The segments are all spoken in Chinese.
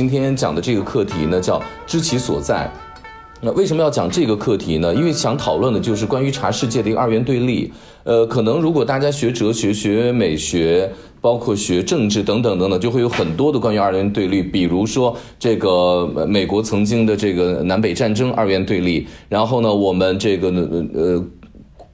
今天讲的这个课题呢，叫知其所在。那为什么要讲这个课题呢？因为想讨论的就是关于茶世界的一个二元对立。呃，可能如果大家学哲学、学美学，包括学政治等等等等，就会有很多的关于二元对立。比如说这个美国曾经的这个南北战争二元对立，然后呢，我们这个呃。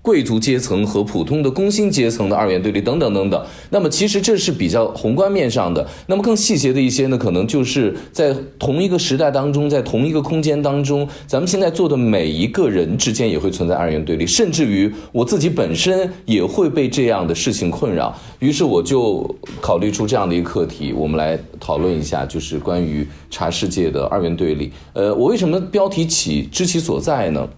贵族阶层和普通的工薪阶层的二元对立等等等等，那么其实这是比较宏观面上的。那么更细节的一些呢，可能就是在同一个时代当中，在同一个空间当中，咱们现在做的每一个人之间也会存在二元对立，甚至于我自己本身也会被这样的事情困扰。于是我就考虑出这样的一个课题，我们来讨论一下，就是关于茶世界的二元对立。呃，我为什么标题起知其所在呢？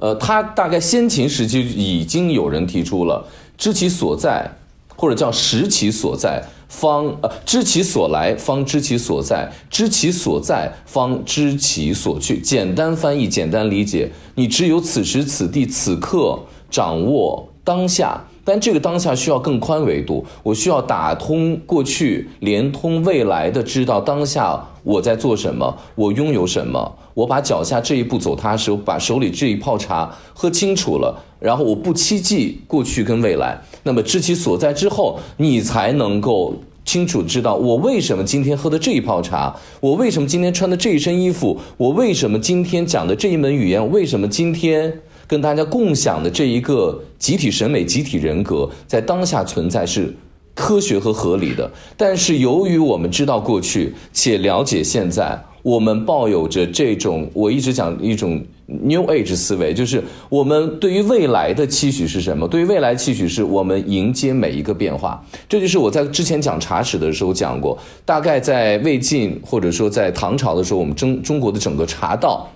呃，他大概先秦时期已经有人提出了知其所在，或者叫识其所在，方呃知其所来，方知其所在，知其所在，方知其所去。简单翻译，简单理解，你只有此时此地此刻掌握当下。但这个当下需要更宽维度，我需要打通过去，连通未来的，知道当下我在做什么，我拥有什么，我把脚下这一步走踏实，把手里这一泡茶喝清楚了，然后我不期冀过去跟未来，那么知其所在之后，你才能够清楚知道我为什么今天喝的这一泡茶，我为什么今天穿的这一身衣服，我为什么今天讲的这一门语言，为什么今天。跟大家共享的这一个集体审美、集体人格，在当下存在是科学和合理的。但是，由于我们知道过去且了解现在，我们抱有着这种我一直讲一种 New Age 思维，就是我们对于未来的期许是什么？对于未来期许是我们迎接每一个变化。这就是我在之前讲茶史的时候讲过，大概在魏晋或者说在唐朝的时候，我们中中国的整个茶道。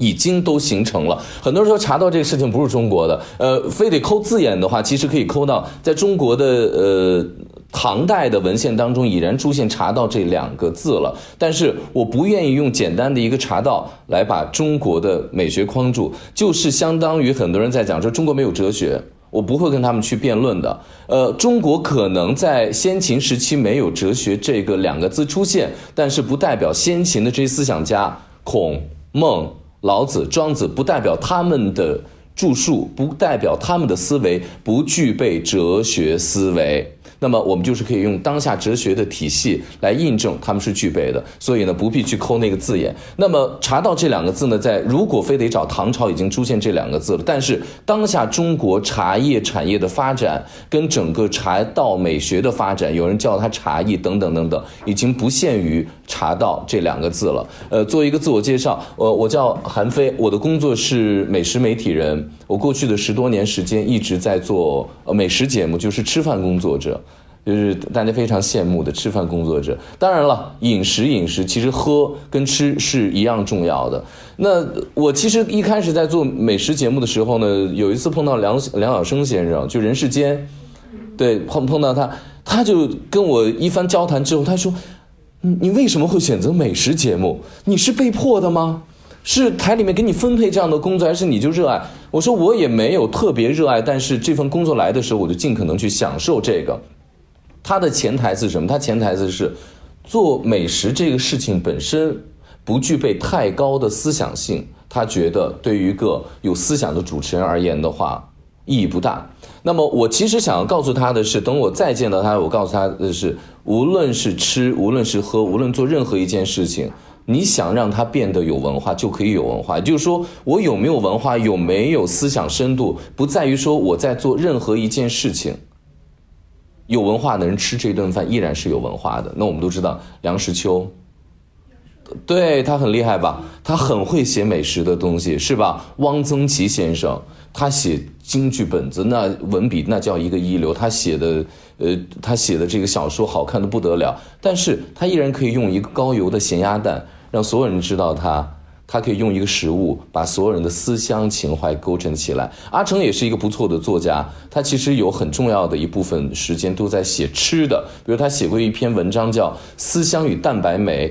已经都形成了。很多人说茶道这个事情不是中国的，呃，非得抠字眼的话，其实可以抠到在中国的呃唐代的文献当中已然出现茶道这两个字了。但是我不愿意用简单的一个茶道来把中国的美学框住，就是相当于很多人在讲说中国没有哲学，我不会跟他们去辩论的。呃，中国可能在先秦时期没有哲学这个两个字出现，但是不代表先秦的这些思想家孔孟。老子、庄子不代表他们的著述，不代表他们的思维不具备哲学思维。那么我们就是可以用当下哲学的体系来印证他们是具备的，所以呢不必去抠那个字眼。那么茶道这两个字呢，在如果非得找唐朝已经出现这两个字了，但是当下中国茶叶产业的发展跟整个茶道美学的发展，有人叫它茶艺等等等等，已经不限于茶道这两个字了。呃，做一个自我介绍，呃，我叫韩飞，我的工作是美食媒体人，我过去的十多年时间一直在做呃美食节目，就是吃饭工作者。就是大家非常羡慕的吃饭工作者。当然了，饮食饮食其实喝跟吃是一样重要的。那我其实一开始在做美食节目的时候呢，有一次碰到梁梁晓声先生，就人世间，对碰碰到他，他就跟我一番交谈之后，他说：“你为什么会选择美食节目？你是被迫的吗？是台里面给你分配这样的工作，还是你就热爱？”我说：“我也没有特别热爱，但是这份工作来的时候，我就尽可能去享受这个。”他的潜台词是什么？他潜台词是，做美食这个事情本身不具备太高的思想性。他觉得对于一个有思想的主持人而言的话，意义不大。那么我其实想要告诉他的是，等我再见到他，我告诉他的是，无论是吃，无论是喝，无论做任何一件事情，你想让他变得有文化，就可以有文化。也就是说，我有没有文化，有没有思想深度，不在于说我在做任何一件事情。有文化的人吃这顿饭依然是有文化的。那我们都知道梁实秋，对他很厉害吧？他很会写美食的东西，是吧？汪曾祺先生，他写京剧本子，那文笔那叫一个一流。他写的，呃，他写的这个小说好看的不得了。但是他依然可以用一个高油的咸鸭蛋，让所有人知道他。他可以用一个食物把所有人的思乡情怀勾成起来。阿成也是一个不错的作家，他其实有很重要的一部分时间都在写吃的。比如他写过一篇文章叫《思乡与蛋白酶》，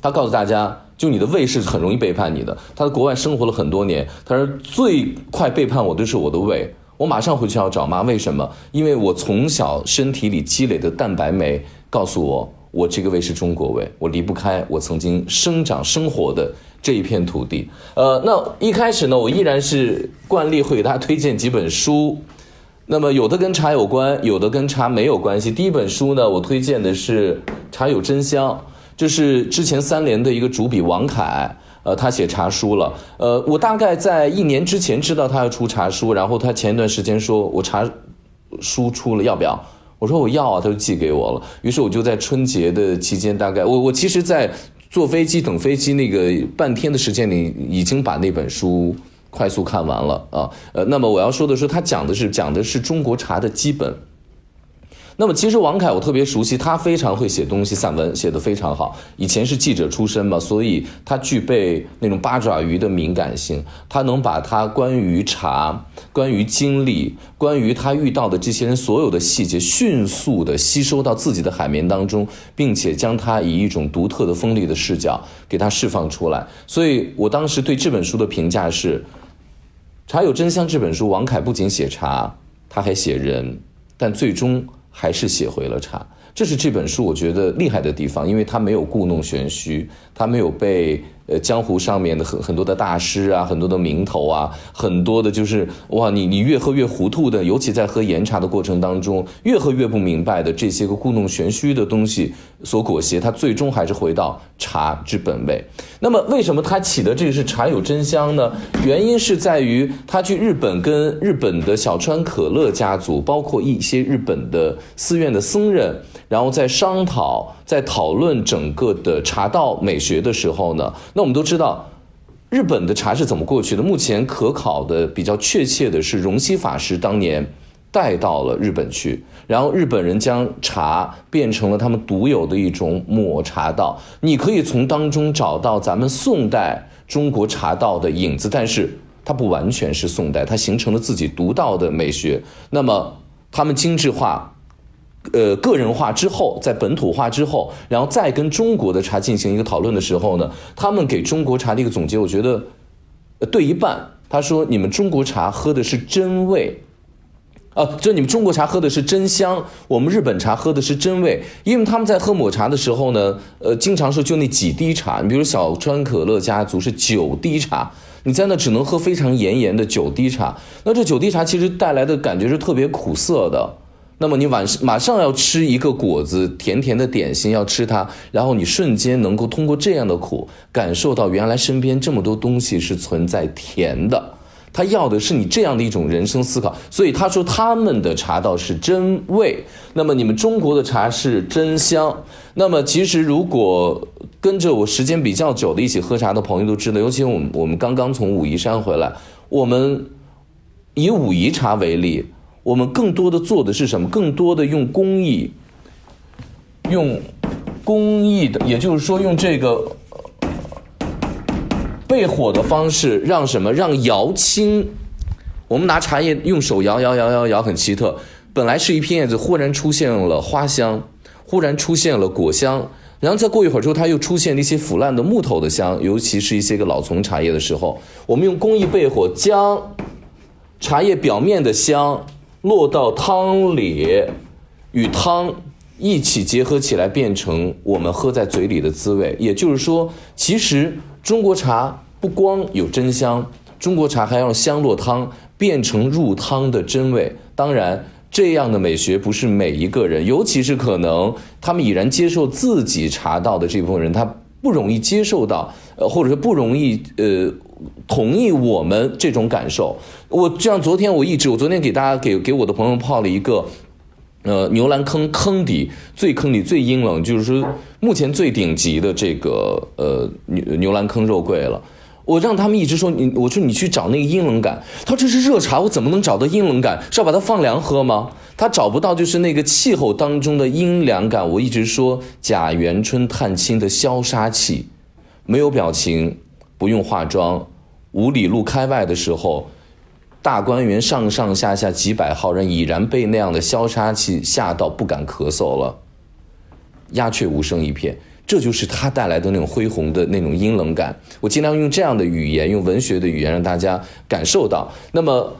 他告诉大家，就你的胃是很容易背叛你的。他在国外生活了很多年，他说最快背叛我的是我的胃，我马上回去要找妈。为什么？因为我从小身体里积累的蛋白酶告诉我。我这个胃是中国胃，我离不开我曾经生长生活的这一片土地。呃，那一开始呢，我依然是惯例会给大家推荐几本书。那么有的跟茶有关，有的跟茶没有关系。第一本书呢，我推荐的是《茶有真香》，这是之前三联的一个主笔王凯，呃，他写茶书了。呃，我大概在一年之前知道他要出茶书，然后他前一段时间说我茶书出了，要不要？我说我要啊，他就寄给我了。于是我就在春节的期间，大概我我其实，在坐飞机等飞机那个半天的时间里，已经把那本书。快速看完了啊，呃，那么我要说的是，他讲的是讲的是中国茶的基本。那么其实王凯我特别熟悉，他非常会写东西，散文写得非常好。以前是记者出身嘛，所以他具备那种八爪鱼的敏感性，他能把他关于茶、关于经历、关于他遇到的这些人所有的细节，迅速的吸收到自己的海绵当中，并且将它以一种独特的锋利的视角给它释放出来。所以我当时对这本书的评价是。《茶有真香》这本书，王凯不仅写茶，他还写人，但最终还是写回了茶。这是这本书我觉得厉害的地方，因为它没有故弄玄虚，它没有被。呃，江湖上面的很很多的大师啊，很多的名头啊，很多的就是哇，你你越喝越糊涂的，尤其在喝岩茶的过程当中，越喝越不明白的这些个故弄玄虚的东西所裹挟，他最终还是回到茶之本味。那么，为什么他起的这个是茶有真香呢？原因是在于他去日本跟日本的小川可乐家族，包括一些日本的寺院的僧人，然后在商讨。在讨论整个的茶道美学的时候呢，那我们都知道，日本的茶是怎么过去的？目前可考的比较确切的是，荣西法师当年带到了日本去，然后日本人将茶变成了他们独有的一种抹茶道。你可以从当中找到咱们宋代中国茶道的影子，但是它不完全是宋代，它形成了自己独到的美学。那么他们精致化。呃，个人化之后，在本土化之后，然后再跟中国的茶进行一个讨论的时候呢，他们给中国茶的一个总结，我觉得对一半。他说：“你们中国茶喝的是真味，啊，就你们中国茶喝的是真香，我们日本茶喝的是真味。因为他们在喝抹茶的时候呢，呃，经常是就那几滴茶，你比如小川可乐家族是九滴茶，你在那只能喝非常炎炎的九滴茶，那这九滴茶其实带来的感觉是特别苦涩的。”那么你晚上马上要吃一个果子，甜甜的点心要吃它，然后你瞬间能够通过这样的苦，感受到原来身边这么多东西是存在甜的。他要的是你这样的一种人生思考。所以他说他们的茶道是真味，那么你们中国的茶是真香。那么其实如果跟着我时间比较久的一起喝茶的朋友都知道，尤其我们我们刚刚从武夷山回来，我们以武夷茶为例。我们更多的做的是什么？更多的用工艺，用工艺的，也就是说，用这个焙火的方式，让什么？让摇青。我们拿茶叶用手摇摇摇摇摇，很奇特。本来是一片叶子，忽然出现了花香，忽然出现了果香，然后再过一会儿之后，它又出现了一些腐烂的木头的香，尤其是一些个老丛茶叶的时候，我们用工艺焙火，将茶叶表面的香。落到汤里，与汤一起结合起来，变成我们喝在嘴里的滋味。也就是说，其实中国茶不光有真香，中国茶还要香落汤，变成入汤的真味。当然，这样的美学不是每一个人，尤其是可能他们已然接受自己茶道的这部分人，他不容易接受到，呃，或者说不容易呃。同意我们这种感受，我就像昨天我一直，我昨天给大家给给我的朋友泡了一个，呃，牛栏坑坑底最坑底最阴冷，就是说目前最顶级的这个呃牛牛栏坑肉桂了。我让他们一直说你，我说你去找那个阴冷感，他说这是热茶，我怎么能找到阴冷感？是要把它放凉喝吗？他找不到就是那个气候当中的阴凉感。我一直说贾元春探亲的消杀气，没有表情。不用化妆，五里路开外的时候，大观园上上下下几百号人已然被那样的消杀气吓到不敢咳嗽了，鸦雀无声一片。这就是他带来的那种恢宏的那种阴冷感。我尽量用这样的语言，用文学的语言让大家感受到。那么，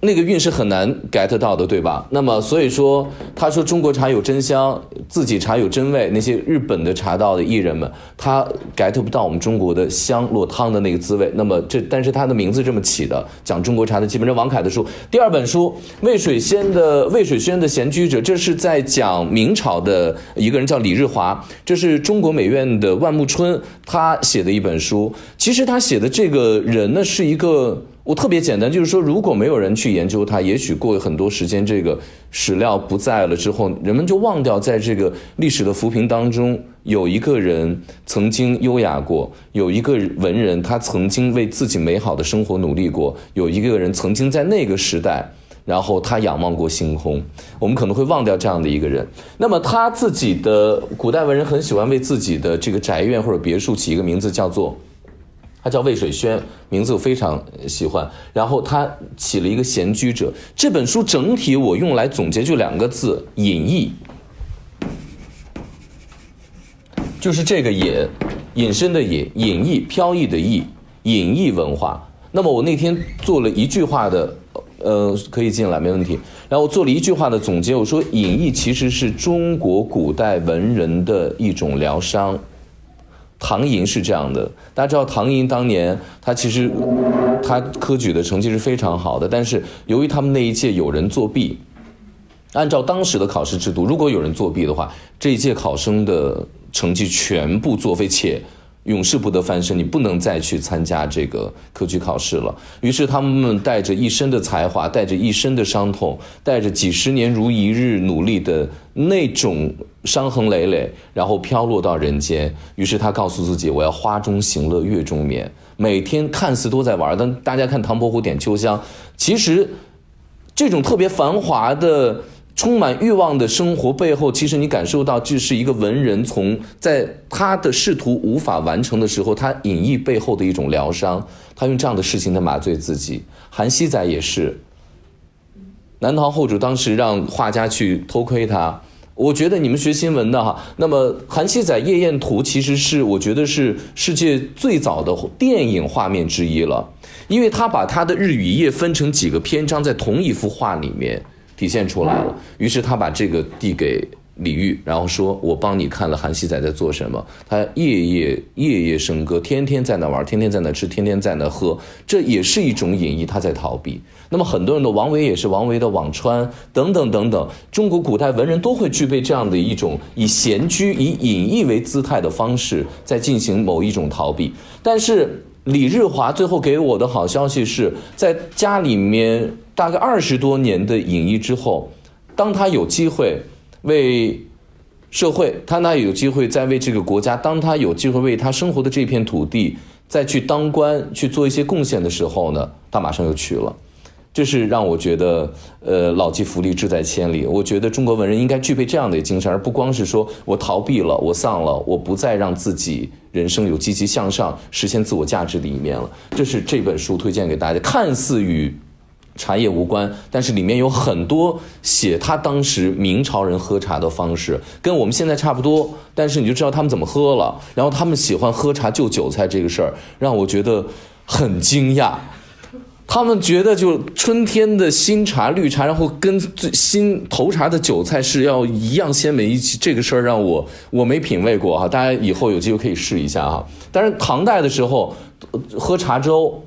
那个韵是很难 get 到的，对吧？那么所以说，他说中国茶有真香，自己茶有真味。那些日本的茶道的艺人们，他 get 不到我们中国的香落汤的那个滋味。那么这，但是他的名字这么起的，讲中国茶的基本上王凯的书。第二本书《渭水仙的渭水轩的闲居者》，这是在讲明朝的一个人叫李日华，这是中国美院的万木春他写的一本书。其实他写的这个人呢，是一个。我特别简单，就是说，如果没有人去研究它，也许过很多时间，这个史料不在了之后，人们就忘掉，在这个历史的浮萍当中，有一个人曾经优雅过，有一个文人他曾经为自己美好的生活努力过，有一个人曾经在那个时代，然后他仰望过星空。我们可能会忘掉这样的一个人。那么他自己的古代文人很喜欢为自己的这个宅院或者别墅起一个名字，叫做。他叫魏水轩，名字我非常喜欢。然后他起了一个闲居者。这本书整体我用来总结就两个字：隐逸。就是这个隐，隐身的隐，隐逸飘逸的逸，隐逸文化。那么我那天做了一句话的，呃，可以进来没问题。然后我做了一句话的总结，我说隐逸其实是中国古代文人的一种疗伤。唐寅是这样的，大家知道唐寅当年他其实他科举的成绩是非常好的，但是由于他们那一届有人作弊，按照当时的考试制度，如果有人作弊的话，这一届考生的成绩全部作废，且。永世不得翻身，你不能再去参加这个科举考试了。于是他们带着一身的才华，带着一身的伤痛，带着几十年如一日努力的那种伤痕累累，然后飘落到人间。于是他告诉自己：“我要花中行乐，月中眠。”每天看似都在玩，但大家看唐伯虎点秋香，其实这种特别繁华的。充满欲望的生活背后，其实你感受到这是一个文人从在他的仕途无法完成的时候，他隐逸背后的一种疗伤。他用这样的事情在麻醉自己。韩熙载也是，南唐后主当时让画家去偷窥他。我觉得你们学新闻的哈，那么韩熙载夜宴图其实是我觉得是世界最早的电影画面之一了，因为他把他的日与夜分成几个篇章在同一幅画里面。体现出来了，于是他把这个递给李煜，然后说：“我帮你看了韩熙载在做什么，他夜夜夜夜笙歌，天天在那玩，天天在那吃，天天在那喝，这也是一种隐逸，他在逃避。那么很多人的王维也是王维的辋川等等等等，中国古代文人都会具备这样的一种以闲居、以隐逸为姿态的方式，在进行某一种逃避。但是李日华最后给我的好消息是在家里面。”大概二十多年的隐逸之后，当他有机会为社会，他那有机会再为这个国家，当他有机会为他生活的这片土地再去当官去做一些贡献的时候呢，他马上又去了。这是让我觉得，呃，老骥伏枥，志在千里。我觉得中国文人应该具备这样的精神，而不光是说我逃避了，我丧了，我不再让自己人生有积极向上、实现自我价值的一面了。这是这本书推荐给大家，看似与。茶叶无关，但是里面有很多写他当时明朝人喝茶的方式，跟我们现在差不多。但是你就知道他们怎么喝了，然后他们喜欢喝茶就韭菜这个事儿，让我觉得很惊讶。他们觉得就春天的新茶绿茶，然后跟最新头茶的韭菜是要一样鲜美一起，这个事儿让我我没品味过哈。大家以后有机会可以试一下哈。但是唐代的时候喝茶粥。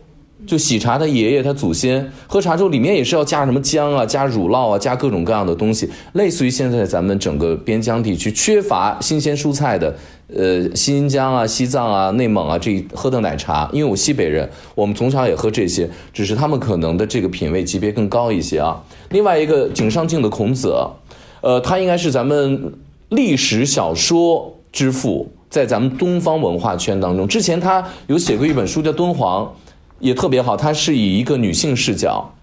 就喜茶，他爷爷他祖先喝茶粥里面也是要加什么姜啊，加乳酪啊，加各种各样的东西，类似于现在咱们整个边疆地区缺乏新鲜蔬菜的，呃，新疆啊、西藏啊、内蒙啊这一喝的奶茶。因为我西北人，我们从小也喝这些，只是他们可能的这个品味级别更高一些啊。另外一个井上靖的孔子，呃，他应该是咱们历史小说之父，在咱们东方文化圈当中，之前他有写过一本书叫《敦煌》。也特别好，它是以一个女性视角，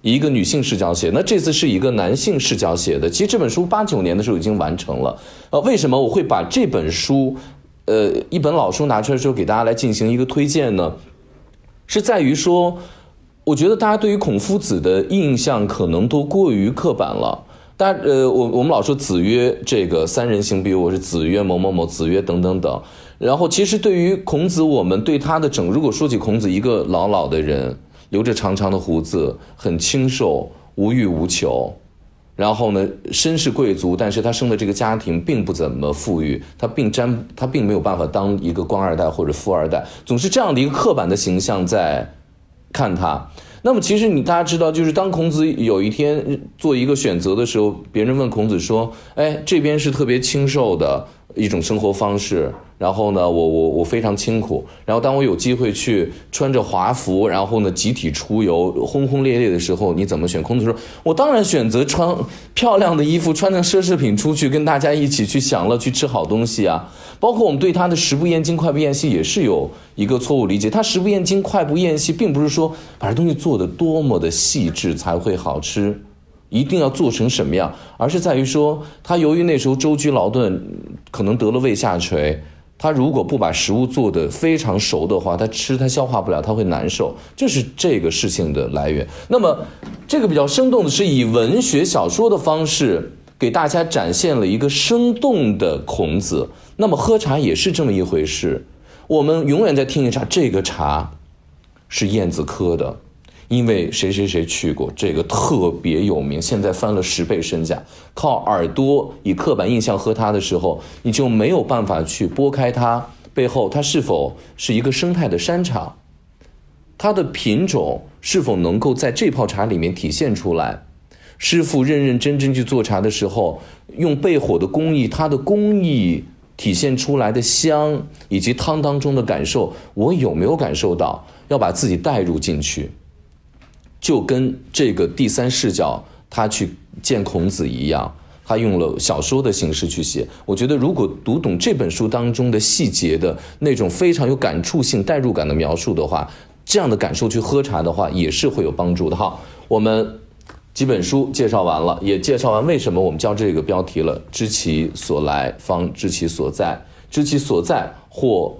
以一个女性视角写。那这次是一个男性视角写的。其实这本书八九年的时候已经完成了。呃，为什么我会把这本书，呃，一本老书拿出来之后给大家来进行一个推荐呢？是在于说，我觉得大家对于孔夫子的印象可能都过于刻板了。大呃，我我们老说子曰这个三人行，比如我是子曰某某某，子曰等等等。然后，其实对于孔子，我们对他的整，如果说起孔子，一个老老的人，留着长长的胡子，很清瘦，无欲无求。然后呢，身是贵族，但是他生的这个家庭并不怎么富裕，他并沾他并没有办法当一个官二代或者富二代，总是这样的一个刻板的形象在看他。那么其实你大家知道，就是当孔子有一天做一个选择的时候，别人问孔子说：“哎，这边是特别清瘦的一种生活方式。”然后呢，我我我非常清苦。然后当我有机会去穿着华服，然后呢集体出游，轰轰烈烈的时候，你怎么选？孔子说：“我当然选择穿漂亮的衣服，穿着奢侈品出去，跟大家一起去享乐，去吃好东西啊。”包括我们对他的食不厌精，快不厌细，也是有一个错误理解。他食不厌精，快不厌细，并不是说把这东西做的多么的细致才会好吃。一定要做成什么样，而是在于说，他由于那时候舟车劳顿，可能得了胃下垂。他如果不把食物做得非常熟的话，他吃他消化不了，他会难受，这是这个事情的来源。那么，这个比较生动的是以文学小说的方式给大家展现了一个生动的孔子。那么喝茶也是这么一回事，我们永远在听一茶，这个茶是燕子科的。因为谁谁谁去过这个特别有名，现在翻了十倍身价。靠耳朵以刻板印象喝它的时候，你就没有办法去拨开它背后，它是否是一个生态的山茶，它的品种是否能够在这泡茶里面体现出来。师傅认认真真去做茶的时候，用焙火的工艺，它的工艺体现出来的香以及汤当中的感受，我有没有感受到？要把自己带入进去。就跟这个第三视角他去见孔子一样，他用了小说的形式去写。我觉得如果读懂这本书当中的细节的那种非常有感触性、代入感的描述的话，这样的感受去喝茶的话也是会有帮助的。好，我们几本书介绍完了，也介绍完为什么我们叫这个标题了：知其所来，方知其所在；知其所在，或。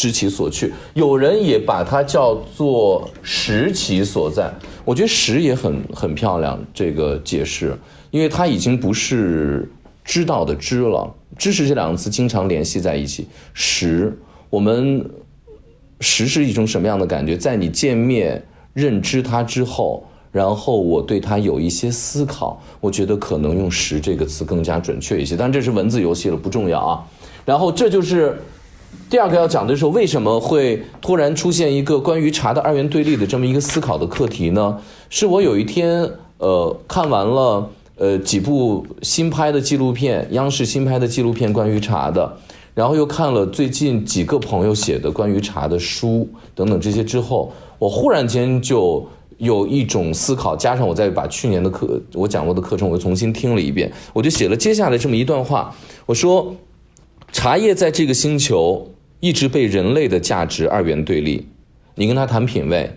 知其所去，有人也把它叫做识其所在。我觉得识也很很漂亮，这个解释，因为它已经不是知道的知了。知识这两个词经常联系在一起。识，我们识是一种什么样的感觉？在你见面认知它之后，然后我对它有一些思考，我觉得可能用识这个词更加准确一些。但这是文字游戏了，不重要啊。然后这就是。第二个要讲的是为什么会突然出现一个关于茶的二元对立的这么一个思考的课题呢？是我有一天呃看完了呃几部新拍的纪录片，央视新拍的纪录片关于茶的，然后又看了最近几个朋友写的关于茶的书等等这些之后，我忽然间就有一种思考，加上我再把去年的课我讲过的课程我又重新听了一遍，我就写了接下来这么一段话，我说茶叶在这个星球。一直被人类的价值二元对立，你跟他谈品味，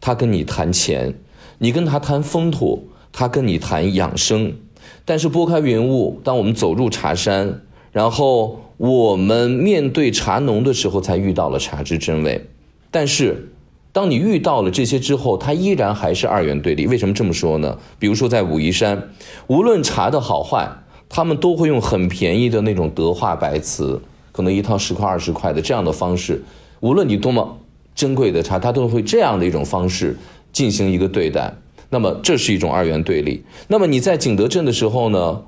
他跟你谈钱；你跟他谈风土，他跟你谈养生。但是拨开云雾，当我们走入茶山，然后我们面对茶农的时候，才遇到了茶之真味。但是，当你遇到了这些之后，它依然还是二元对立。为什么这么说呢？比如说在武夷山，无论茶的好坏，他们都会用很便宜的那种德化白瓷。可能一套十块二十块的这样的方式，无论你多么珍贵的茶，他都会这样的一种方式进行一个对待。那么这是一种二元对立。那么你在景德镇的时候呢，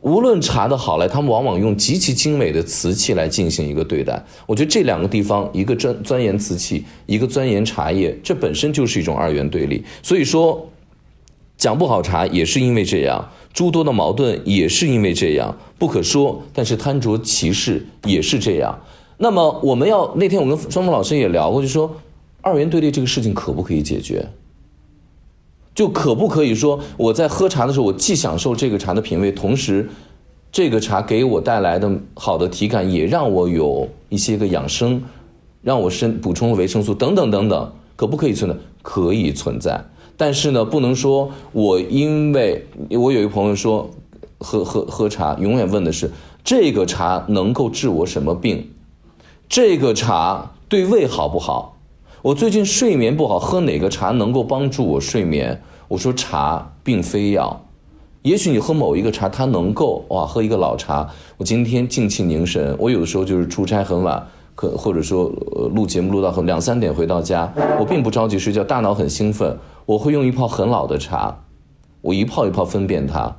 无论茶的好赖，他们往往用极其精美的瓷器来进行一个对待。我觉得这两个地方，一个钻钻研瓷器，一个钻研茶叶，这本身就是一种二元对立。所以说，讲不好茶也是因为这样。诸多的矛盾也是因为这样不可说，但是贪着其事也是这样。那么我们要那天我跟双峰老师也聊过，就说二元对立这个事情可不可以解决？就可不可以说我在喝茶的时候，我既享受这个茶的品味，同时这个茶给我带来的好的体感，也让我有一些个养生，让我身补充维生素等等等等，可不可以存在？可以存在。但是呢，不能说我因为我有一个朋友说，喝喝喝茶，永远问的是这个茶能够治我什么病，这个茶对胃好不好？我最近睡眠不好，喝哪个茶能够帮助我睡眠？我说茶并非药，也许你喝某一个茶，它能够哇，喝一个老茶，我今天静气凝神。我有的时候就是出差很晚。可或者说呃录节目录到很两三点回到家，我并不着急睡觉，大脑很兴奋，我会用一泡很老的茶，我一泡一泡分辨它。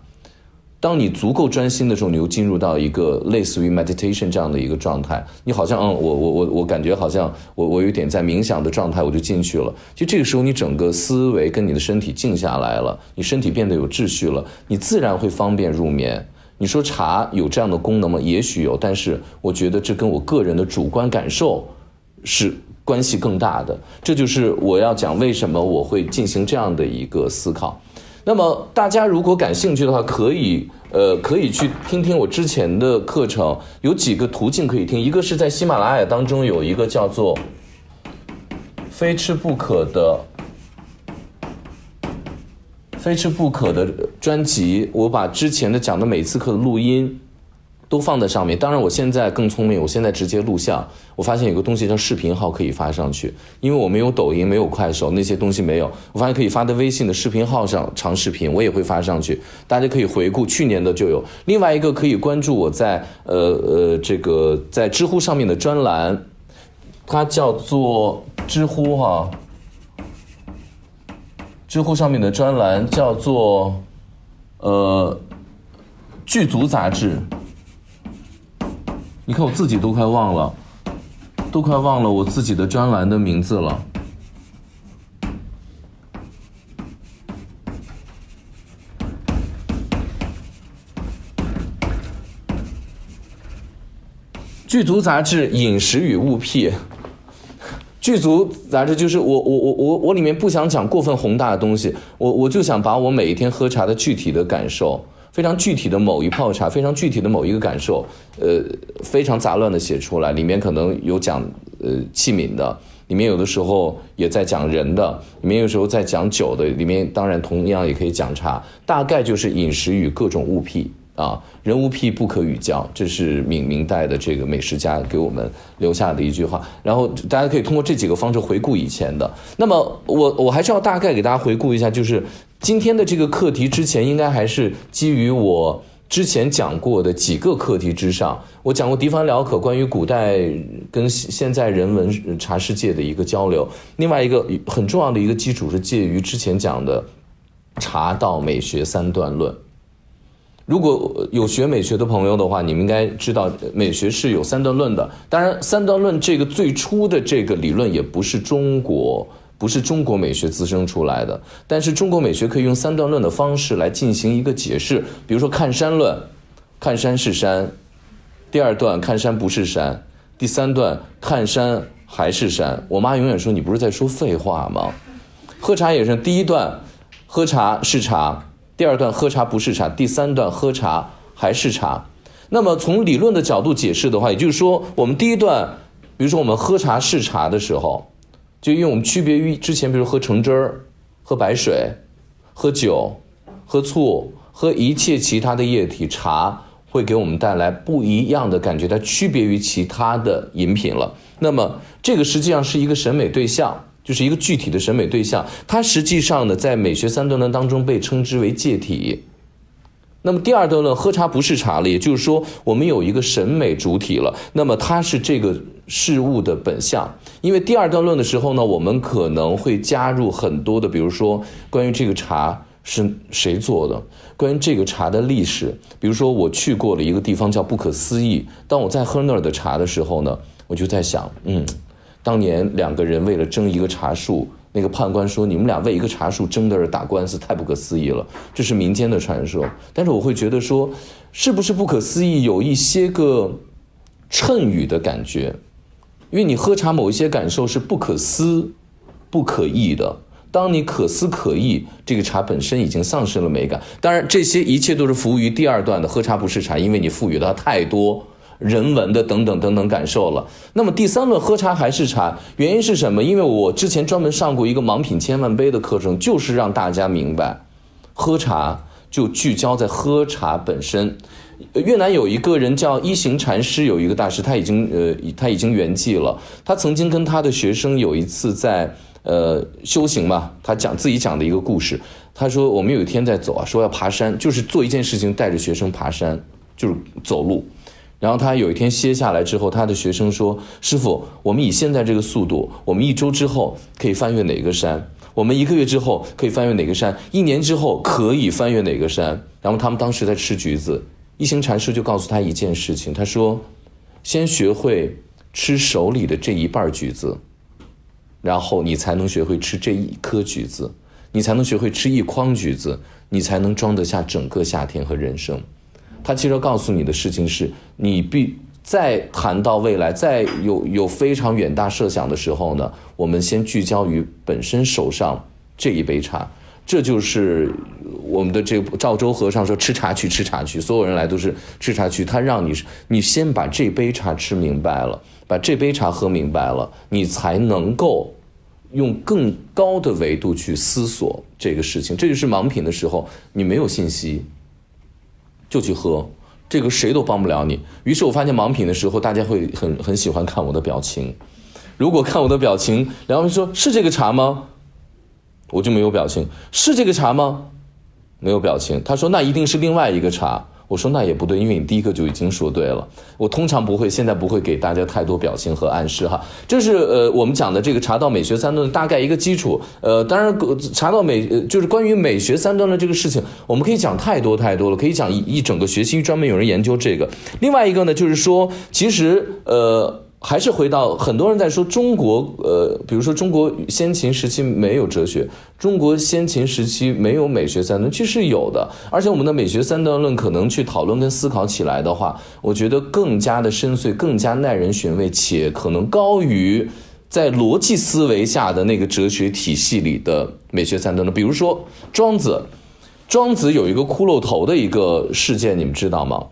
当你足够专心的时候，你又进入到一个类似于 meditation 这样的一个状态，你好像嗯，我我我我感觉好像我我有点在冥想的状态，我就进去了。其实这个时候你整个思维跟你的身体静下来了，你身体变得有秩序了，你自然会方便入眠。你说茶有这样的功能吗？也许有，但是我觉得这跟我个人的主观感受是关系更大的。这就是我要讲为什么我会进行这样的一个思考。那么大家如果感兴趣的话，可以呃可以去听听我之前的课程，有几个途径可以听。一个是在喜马拉雅当中有一个叫做“非吃不可”的“非吃不可”的专辑，我把之前的讲的每次课的录音。都放在上面。当然，我现在更聪明，我现在直接录像。我发现有个东西叫视频号可以发上去，因为我没有抖音，没有快手，那些东西没有。我发现可以发在微信的视频号上，长视频我也会发上去，大家可以回顾去年的就有。另外一个可以关注我在呃呃这个在知乎上面的专栏，它叫做知乎哈，知乎上面的专栏叫做呃剧组杂志。你看，我自己都快忘了，都快忘了我自己的专栏的名字了。剧组杂志《饮食与物癖》，剧组杂志就是我我我我我里面不想讲过分宏大的东西，我我就想把我每一天喝茶的具体的感受。非常具体的某一泡茶，非常具体的某一个感受，呃，非常杂乱的写出来，里面可能有讲呃器皿的，里面有的时候也在讲人的，里面有时候在讲酒的，里面当然同样也可以讲茶，大概就是饮食与各种物癖啊，人物癖不可与交，这是明明代的这个美食家给我们留下的一句话，然后大家可以通过这几个方式回顾以前的，那么我我还是要大概给大家回顾一下，就是。今天的这个课题之前应该还是基于我之前讲过的几个课题之上。我讲过《敌方辽可》关于古代跟现在人文茶世界的一个交流。另外一个很重要的一个基础是介于之前讲的茶道美学三段论。如果有学美学的朋友的话，你们应该知道美学是有三段论的。当然，三段论这个最初的这个理论也不是中国。不是中国美学滋生出来的，但是中国美学可以用三段论的方式来进行一个解释。比如说看山论，看山是山；第二段看山不是山；第三段看山还是山。我妈永远说你不是在说废话吗？喝茶也是，第一段喝茶是茶，第二段喝茶不是茶，第三段喝茶还是茶。那么从理论的角度解释的话，也就是说，我们第一段，比如说我们喝茶是茶的时候。就因为我们区别于之前，比如喝橙汁儿、喝白水、喝酒、喝醋、喝一切其他的液体，茶会给我们带来不一样的感觉，它区别于其他的饮品了。那么这个实际上是一个审美对象，就是一个具体的审美对象，它实际上呢，在美学三段论当中被称之为介体。那么第二段论，喝茶不是茶了，也就是说，我们有一个审美主体了。那么它是这个事物的本相。因为第二段论的时候呢，我们可能会加入很多的，比如说关于这个茶是谁做的，关于这个茶的历史。比如说我去过了一个地方叫不可思议，当我在喝那儿的茶的时候呢，我就在想，嗯，当年两个人为了争一个茶树。那个判官说：“你们俩为一个茶树争着打官司，太不可思议了。”这是民间的传说，但是我会觉得说，是不是不可思议？有一些个衬语的感觉，因为你喝茶某一些感受是不可思、不可议的。当你可思可议，这个茶本身已经丧失了美感。当然，这些一切都是服务于第二段的“喝茶不是茶”，因为你赋予它太多。人文的等等等等感受了。那么第三轮喝茶还是茶，原因是什么？因为我之前专门上过一个盲品千万杯的课程，就是让大家明白，喝茶就聚焦在喝茶本身。越南有一个人叫一行禅师，有一个大师，他已经呃他已经圆寂了。他曾经跟他的学生有一次在呃修行嘛，他讲自己讲的一个故事。他说我们有一天在走啊，说要爬山，就是做一件事情，带着学生爬山，就是走路。然后他有一天歇下来之后，他的学生说：“师傅，我们以现在这个速度，我们一周之后可以翻越哪个山？我们一个月之后可以翻越哪个山？一年之后可以翻越哪个山？”然后他们当时在吃橘子，一行禅师就告诉他一件事情，他说：“先学会吃手里的这一半橘子，然后你才能学会吃这一颗橘子，你才能学会吃一筐橘子，你才能装得下整个夏天和人生。”他其实告诉你的事情是，你必在谈到未来，在有有非常远大设想的时候呢，我们先聚焦于本身手上这一杯茶，这就是我们的这个赵州和尚说吃茶去吃茶去，所有人来都是吃茶去，他让你你先把这杯茶吃明白了，把这杯茶喝明白了，你才能够用更高的维度去思索这个事情。这就是盲品的时候，你没有信息。就去喝，这个谁都帮不了你。于是我发现盲品的时候，大家会很很喜欢看我的表情。如果看我的表情，然后说是这个茶吗？我就没有表情。是这个茶吗？没有表情。他说那一定是另外一个茶。我说那也不对，因为你第一个就已经说对了。我通常不会，现在不会给大家太多表情和暗示哈。这是呃我们讲的这个茶道美学三段大概一个基础。呃，当然茶道美就是关于美学三段的这个事情，我们可以讲太多太多了，可以讲一一整个学期专门有人研究这个。另外一个呢，就是说其实呃。还是回到很多人在说中国，呃，比如说中国先秦时期没有哲学，中国先秦时期没有美学三段，其实有的。而且我们的美学三段论可能去讨论跟思考起来的话，我觉得更加的深邃，更加耐人寻味，且可能高于在逻辑思维下的那个哲学体系里的美学三段论。比如说庄子，庄子有一个骷髅头的一个事件，你们知道吗？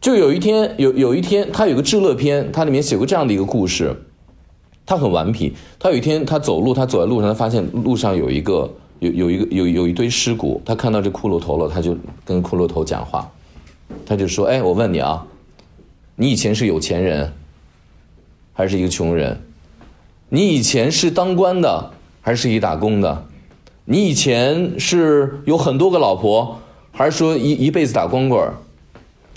就有一天，有有一天，他有个智乐篇，他里面写过这样的一个故事，他很顽皮。他有一天，他走路，他走在路上，他发现路上有一个有有一个有有一堆尸骨，他看到这骷髅头了，他就跟骷髅头讲话，他就说：“哎，我问你啊，你以前是有钱人，还是一个穷人？你以前是当官的，还是一打工的？你以前是有很多个老婆，还是说一一辈子打光棍？”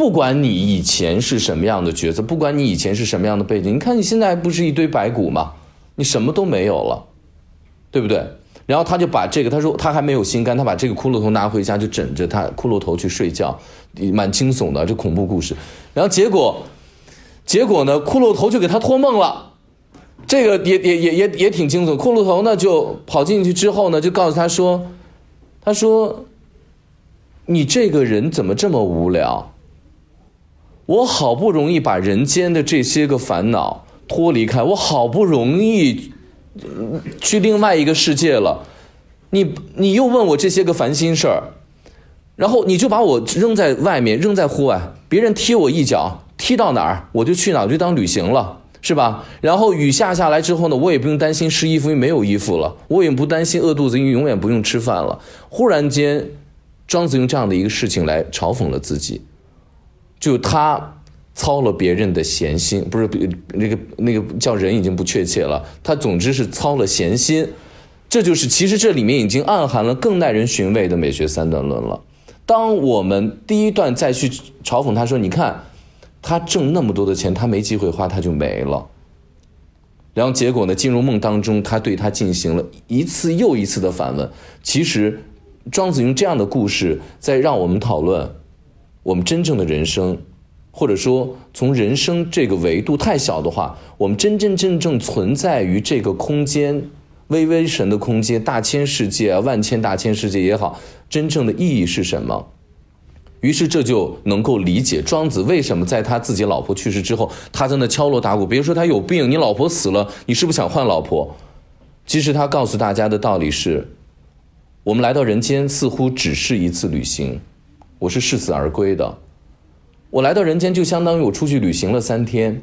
不管你以前是什么样的角色，不管你以前是什么样的背景，你看你现在不是一堆白骨吗？你什么都没有了，对不对？然后他就把这个，他说他还没有心肝，他把这个骷髅头拿回家就枕着他骷髅头去睡觉，蛮惊悚的这恐怖故事。然后结果，结果呢，骷髅头就给他托梦了，这个也也也也也挺惊悚。骷髅头呢就跑进去之后呢，就告诉他说，他说，你这个人怎么这么无聊？我好不容易把人间的这些个烦恼脱离开，我好不容易去另外一个世界了，你你又问我这些个烦心事儿，然后你就把我扔在外面，扔在户外，别人踢我一脚，踢到哪儿我就去哪儿，就当旅行了，是吧？然后雨下下来之后呢，我也不用担心湿衣服，因为没有衣服了，我也不担心饿肚子，因为永远不用吃饭了。忽然间，庄子用这样的一个事情来嘲讽了自己。就他操了别人的闲心，不是那个那个叫人已经不确切了。他总之是操了闲心，这就是其实这里面已经暗含了更耐人寻味的美学三段论了。当我们第一段再去嘲讽他说：“你看，他挣那么多的钱，他没机会花，他就没了。”然后结果呢？进入梦当中，他对他进行了一次又一次的反问。其实，庄子用这样的故事在让我们讨论。我们真正的人生，或者说从人生这个维度太小的话，我们真真正正存在于这个空间，微微神的空间，大千世界啊，万千大千世界也好，真正的意义是什么？于是这就能够理解庄子为什么在他自己老婆去世之后，他在那敲锣打鼓。别说他有病，你老婆死了，你是不是想换老婆？其实他告诉大家的道理是：我们来到人间，似乎只是一次旅行。我是视死而归的，我来到人间就相当于我出去旅行了三天，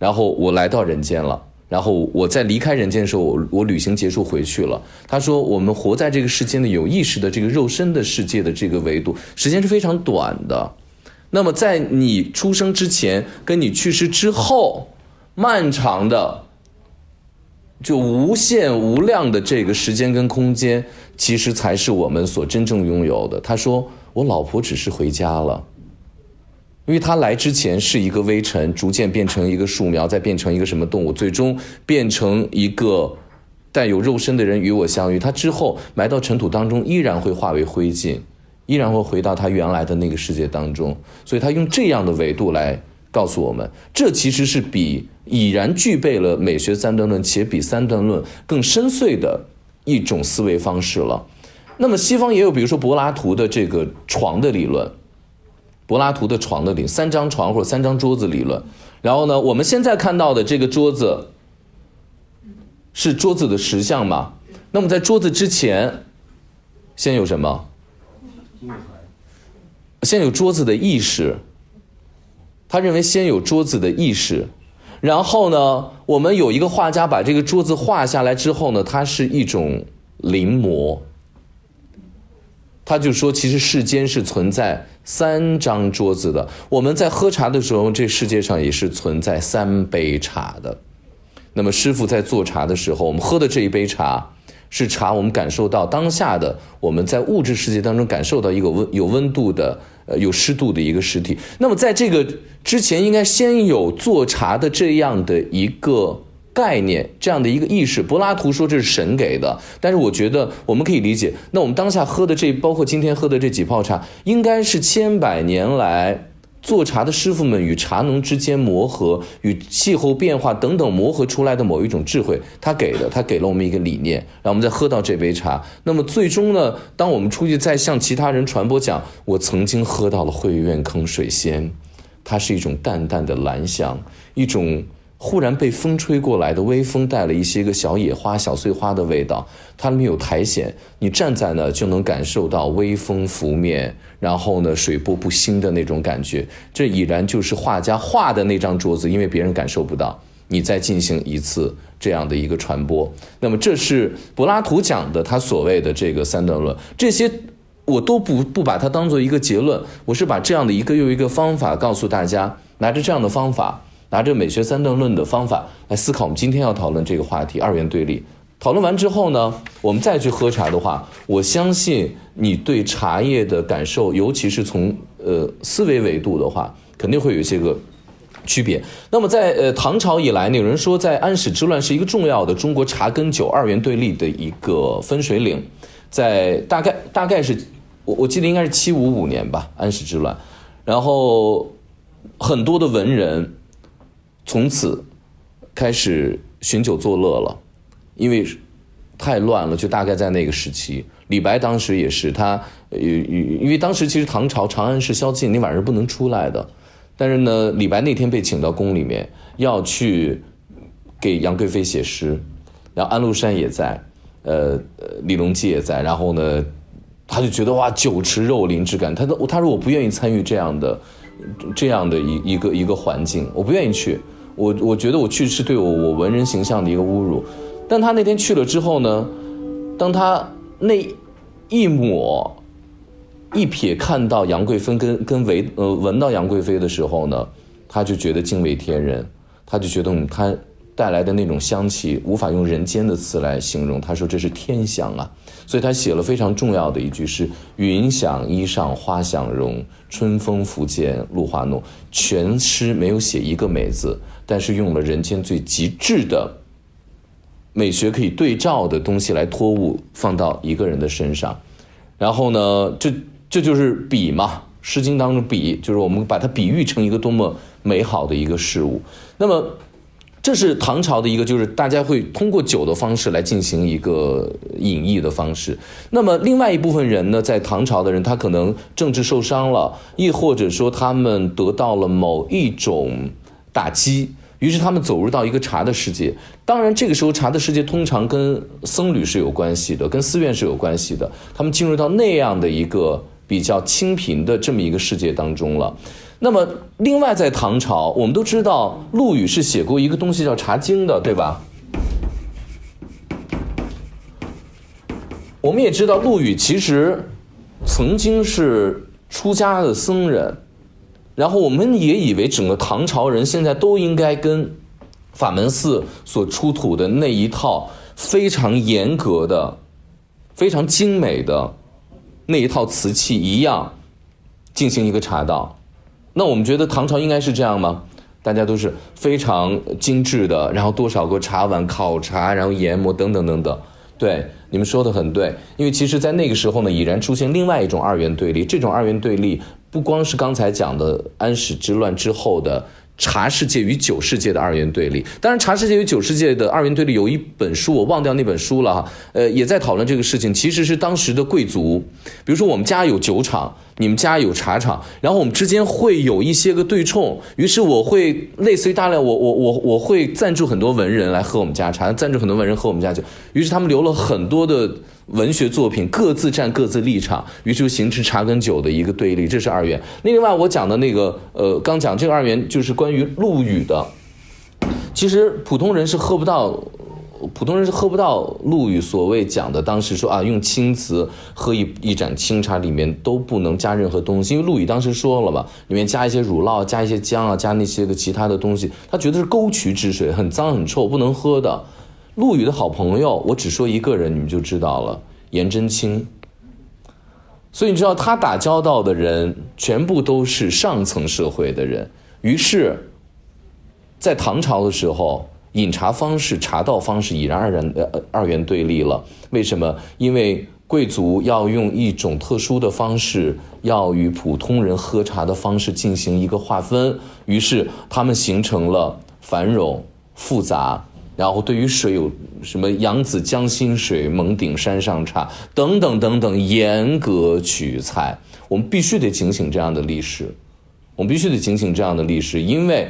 然后我来到人间了，然后我在离开人间的时候，我我旅行结束回去了。他说，我们活在这个世间的有意识的这个肉身的世界的这个维度，时间是非常短的。那么在你出生之前，跟你去世之后，漫长的。就无限无量的这个时间跟空间，其实才是我们所真正拥有的。他说：“我老婆只是回家了，因为她来之前是一个微尘，逐渐变成一个树苗，再变成一个什么动物，最终变成一个带有肉身的人与我相遇。她之后埋到尘土当中，依然会化为灰烬，依然会回到她原来的那个世界当中。所以，他用这样的维度来告诉我们，这其实是比已然具备了美学三段论，且比三段论更深邃的一种思维方式了。那么，西方也有，比如说柏拉图的这个床的理论。柏拉图的床的理三张床或者三张桌子理论，然后呢，我们现在看到的这个桌子是桌子的实像嘛？那么在桌子之前，先有什么？先有桌子的意识。他认为先有桌子的意识，然后呢，我们有一个画家把这个桌子画下来之后呢，它是一种临摹。他就说，其实世间是存在三张桌子的。我们在喝茶的时候，这世界上也是存在三杯茶的。那么师傅在做茶的时候，我们喝的这一杯茶是茶，我们感受到当下的我们在物质世界当中感受到一个温有温度的呃有湿度的一个实体。那么在这个之前，应该先有做茶的这样的一个。概念这样的一个意识，柏拉图说这是神给的，但是我觉得我们可以理解，那我们当下喝的这，包括今天喝的这几泡茶，应该是千百年来做茶的师傅们与茶农之间磨合、与气候变化等等磨合出来的某一种智慧，他给的，他给了我们一个理念，让我们再喝到这杯茶。那么最终呢，当我们出去再向其他人传播讲，我曾经喝到了慧苑坑水仙，它是一种淡淡的兰香，一种。忽然被风吹过来的微风带了一些个小野花、小碎花的味道，它里面有苔藓，你站在那就能感受到微风拂面，然后呢水波不兴的那种感觉。这已然就是画家画的那张桌子，因为别人感受不到，你再进行一次这样的一个传播。那么这是柏拉图讲的他所谓的这个三段论，这些我都不不把它当做一个结论，我是把这样的一个又一个方法告诉大家，拿着这样的方法。拿着美学三段论的方法来思考我们今天要讨论这个话题二元对立。讨论完之后呢，我们再去喝茶的话，我相信你对茶叶的感受，尤其是从呃思维维度的话，肯定会有一些个区别。那么在呃唐朝以来呢，有人说在安史之乱是一个重要的中国茶跟酒二元对立的一个分水岭，在大概大概是我我记得应该是七五五年吧，安史之乱，然后很多的文人。从此开始寻酒作乐了，因为太乱了，就大概在那个时期。李白当时也是，他呃，因为当时其实唐朝长安是宵禁，你晚上不能出来的。但是呢，李白那天被请到宫里面，要去给杨贵妃写诗，然后安禄山也在，呃，李隆基也在，然后呢，他就觉得哇，酒池肉林之感。他说，他说我不愿意参与这样的这样的一一个一个环境，我不愿意去。我我觉得我去是对我我文人形象的一个侮辱，但他那天去了之后呢，当他那一抹一瞥看到杨贵妃跟跟闻呃闻到杨贵妃的时候呢，他就觉得惊为天人，他就觉得他带来的那种香气无法用人间的词来形容，他说这是天香啊，所以他写了非常重要的一句是云想衣裳花想容，春风拂槛露华浓，全诗没有写一个美字。但是用了人间最极致的美学可以对照的东西来托物放到一个人的身上，然后呢，这这就是比嘛，《诗经》当中比就是我们把它比喻成一个多么美好的一个事物。那么，这是唐朝的一个，就是大家会通过酒的方式来进行一个隐逸的方式。那么，另外一部分人呢，在唐朝的人，他可能政治受伤了，亦或者说他们得到了某一种。打击，于是他们走入到一个茶的世界。当然，这个时候茶的世界通常跟僧侣是有关系的，跟寺院是有关系的。他们进入到那样的一个比较清贫的这么一个世界当中了。那么，另外在唐朝，我们都知道陆羽是写过一个东西叫《茶经》的，对吧？我们也知道陆羽其实曾经是出家的僧人。然后我们也以为整个唐朝人现在都应该跟法门寺所出土的那一套非常严格的、非常精美的那一套瓷器一样，进行一个茶道。那我们觉得唐朝应该是这样吗？大家都是非常精致的，然后多少个茶碗烤茶，然后研磨等等等等。对，你们说的很对，因为其实，在那个时候呢，已然出现另外一种二元对立。这种二元对立不光是刚才讲的安史之乱之后的。茶世界与酒世界的二元对立，当然，茶世界与酒世界的二元对立有一本书，我忘掉那本书了哈。呃，也在讨论这个事情，其实是当时的贵族，比如说我们家有酒厂，你们家有茶厂，然后我们之间会有一些个对冲，于是我会类似于大量，我我我我会赞助很多文人来喝我们家茶，赞助很多文人喝我们家酒，于是他们留了很多的。文学作品各自站各自立场，于是就形成茶跟酒的一个对立，这是二元。另外，我讲的那个，呃，刚讲这个二元就是关于陆羽的。其实普通人是喝不到，普通人是喝不到陆羽所谓讲的，当时说啊，用青瓷喝一一盏清茶，里面都不能加任何东西，因为陆羽当时说了嘛，里面加一些乳酪，加一些姜啊，加那些个其他的东西，他觉得是沟渠之水，很脏很臭，不能喝的。陆羽的好朋友，我只说一个人，你们就知道了，颜真卿。所以你知道他打交道的人全部都是上层社会的人。于是，在唐朝的时候，饮茶方式、茶道方式已然二元呃二元对立了。为什么？因为贵族要用一种特殊的方式，要与普通人喝茶的方式进行一个划分。于是他们形成了繁荣复杂。然后对于水有什么扬子江心水、蒙顶山上茶等等等等，严格取材。我们必须得警醒这样的历史，我们必须得警醒这样的历史，因为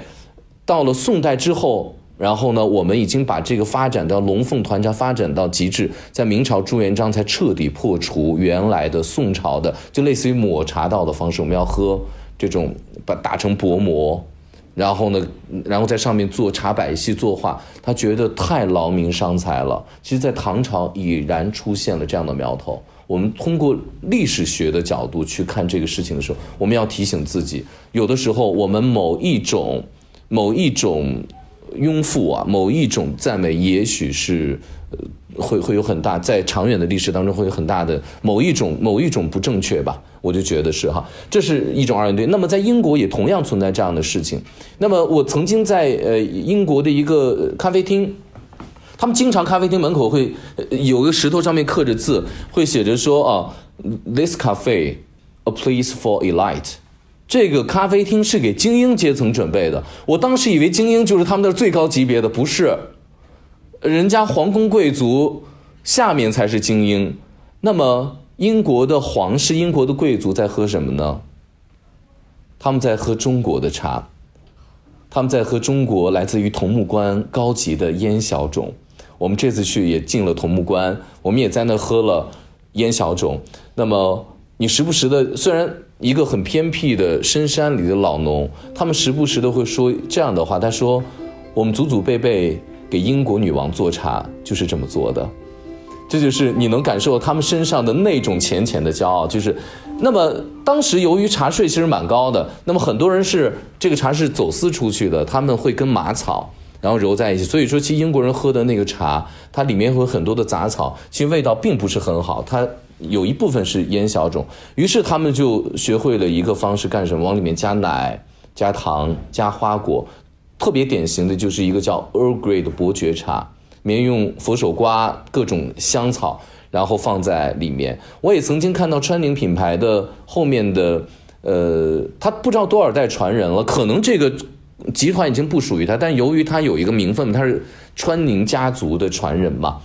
到了宋代之后，然后呢，我们已经把这个发展到龙凤团茶发展到极致，在明朝朱元璋才彻底破除原来的宋朝的，就类似于抹茶道的方式，我们要喝这种把打成薄膜。然后呢，然后在上面做茶百戏、作画，他觉得太劳民伤财了。其实，在唐朝已然出现了这样的苗头。我们通过历史学的角度去看这个事情的时候，我们要提醒自己，有的时候我们某一种、某一种拥护啊，某一种赞美，也许是。会会有很大，在长远的历史当中会有很大的某一种某一种不正确吧，我就觉得是哈，这是一种二元对。那么在英国也同样存在这样的事情。那么我曾经在呃英国的一个咖啡厅，他们经常咖啡厅门口会有个石头上面刻着字，会写着说啊，This cafe a place for elite，这个咖啡厅是给精英阶层准备的。我当时以为精英就是他们的最高级别的，不是。人家皇宫贵族下面才是精英，那么英国的皇室、英国的贵族在喝什么呢？他们在喝中国的茶，他们在喝中国来自于桐木关高级的烟小种。我们这次去也进了桐木关，我们也在那喝了烟小种。那么你时不时的，虽然一个很偏僻的深山里的老农，他们时不时的会说这样的话，他说：“我们祖祖辈辈。”给英国女王做茶就是这么做的，这就是你能感受他们身上的那种浅浅的骄傲。就是，那么当时由于茶税其实蛮高的，那么很多人是这个茶是走私出去的，他们会跟马草然后揉在一起，所以说其实英国人喝的那个茶，它里面会有很多的杂草，其实味道并不是很好，它有一部分是烟小种。于是他们就学会了一个方式干什么？往里面加奶、加糖、加花果。特别典型的就是一个叫 Earl Grey 的伯爵茶，里面用佛手瓜各种香草，然后放在里面。我也曾经看到川宁品牌的后面的，呃，他不知道多少代传人了，可能这个集团已经不属于他，但由于他有一个名分，他是川宁家族的传人嘛。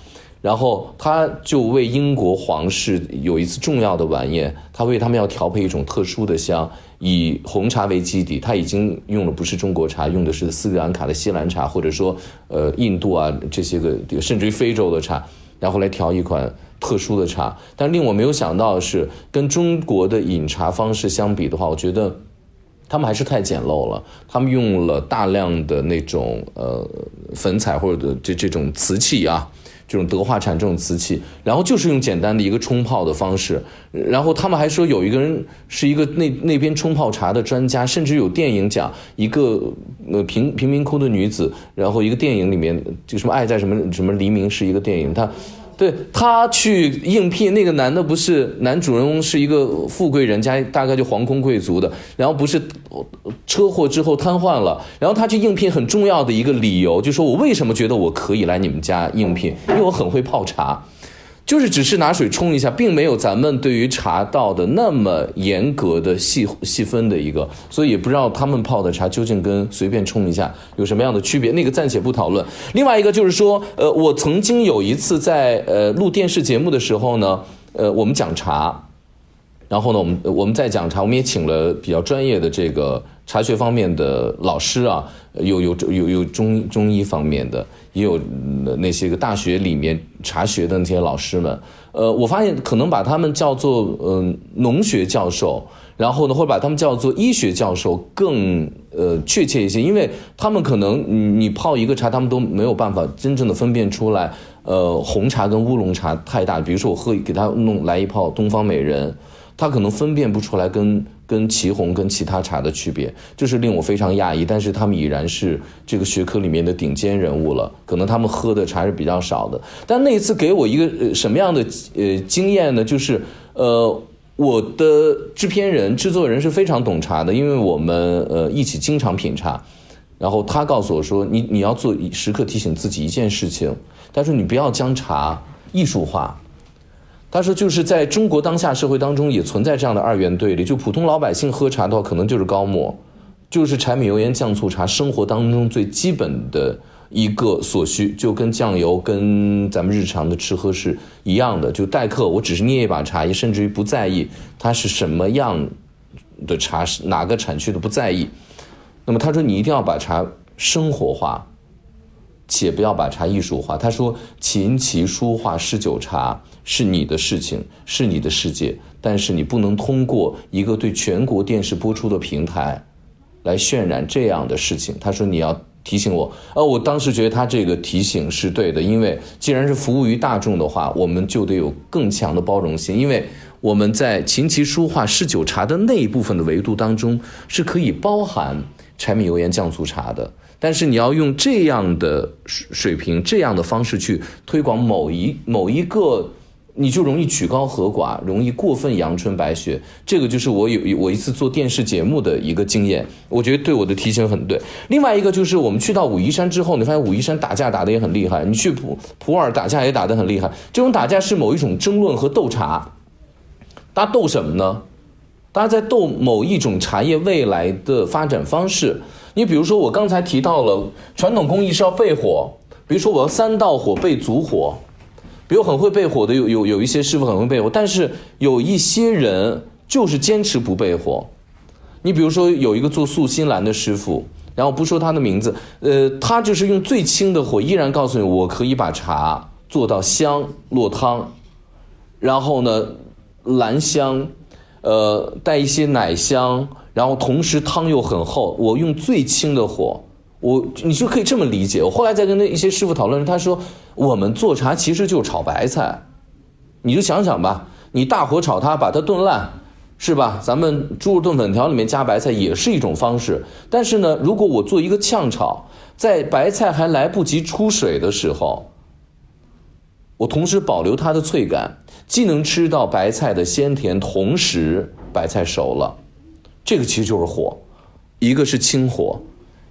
然后他就为英国皇室有一次重要的晚宴，他为他们要调配一种特殊的香，以红茶为基底，他已经用的不是中国茶，用的是斯里兰卡的西兰茶，或者说呃印度啊这些个甚至于非洲的茶，然后来调一款特殊的茶。但令我没有想到的是，跟中国的饮茶方式相比的话，我觉得他们还是太简陋了。他们用了大量的那种呃粉彩或者这这种瓷器啊。这种德化产这种瓷器，然后就是用简单的一个冲泡的方式，然后他们还说有一个人是一个那那边冲泡茶的专家，甚至有电影讲一个呃贫贫民窟的女子，然后一个电影里面就什么爱在什么什么黎明是一个电影，他对他去应聘那个男的，不是男主人公是一个富贵人家，大概就皇宫贵族的，然后不是车祸之后瘫痪了，然后他去应聘很重要的一个理由，就说我为什么觉得我可以来你们家应聘，因为我很会泡茶。就是只是拿水冲一下，并没有咱们对于茶道的那么严格的细细分的一个，所以也不知道他们泡的茶究竟跟随便冲一下有什么样的区别。那个暂且不讨论。另外一个就是说，呃，我曾经有一次在呃录电视节目的时候呢，呃，我们讲茶，然后呢，我们我们在讲茶，我们也请了比较专业的这个茶学方面的老师啊，有有有有中中医方面的。也有那些个大学里面茶学的那些老师们，呃，我发现可能把他们叫做嗯农学教授，然后呢，或者把他们叫做医学教授更呃确切一些，因为他们可能你泡一个茶，他们都没有办法真正的分辨出来，呃，红茶跟乌龙茶太大，比如说我喝给他弄来一泡东方美人。他可能分辨不出来跟跟祁红跟其他茶的区别，这是令我非常讶异。但是他们已然是这个学科里面的顶尖人物了。可能他们喝的茶是比较少的。但那一次给我一个呃什么样的呃经验呢？就是呃我的制片人制作人是非常懂茶的，因为我们呃一起经常品茶。然后他告诉我说：“你你要做时刻提醒自己一件事情，他说你不要将茶艺术化。”他说：“就是在中国当下社会当中，也存在这样的二元对立。就普通老百姓喝茶的话，可能就是高沫，就是柴米油盐酱醋茶，生活当中最基本的一个所需，就跟酱油跟咱们日常的吃喝是一样的。就待客，我只是捏一把茶叶，甚至于不在意它是什么样的茶，是哪个产区的不在意。那么他说，你一定要把茶生活化。”且不要把茶艺术化。他说：“琴棋书画诗酒茶是你的事情，是你的世界，但是你不能通过一个对全国电视播出的平台，来渲染这样的事情。”他说：“你要提醒我。”呃，我当时觉得他这个提醒是对的，因为既然是服务于大众的话，我们就得有更强的包容性，因为我们在琴棋书画诗酒茶的那一部分的维度当中是可以包含柴米油盐酱醋茶的。但是你要用这样的水水平、这样的方式去推广某一某一个，你就容易曲高和寡，容易过分阳春白雪。这个就是我有我一次做电视节目的一个经验，我觉得对我的提醒很对。另外一个就是我们去到武夷山之后，你发现武夷山打架打得也很厉害，你去普普洱打架也打得很厉害。这种打架是某一种争论和斗茶，大家斗什么呢？大家在斗某一种茶叶未来的发展方式。你比如说，我刚才提到了传统工艺是要焙火，比如说我要三道火焙足火，比如很会背火的有有有一些师傅很会背火，但是有一些人就是坚持不背火。你比如说有一个做素心兰的师傅，然后不说他的名字，呃，他就是用最轻的火，依然告诉你我可以把茶做到香落汤，然后呢，兰香，呃，带一些奶香。然后同时汤又很厚，我用最轻的火，我你就可以这么理解。我后来在跟那一些师傅讨论，他说我们做茶其实就是炒白菜，你就想想吧，你大火炒它，把它炖烂，是吧？咱们猪肉炖粉条里面加白菜也是一种方式。但是呢，如果我做一个炝炒，在白菜还来不及出水的时候，我同时保留它的脆感，既能吃到白菜的鲜甜，同时白菜熟了。这个其实就是火，一个是清火，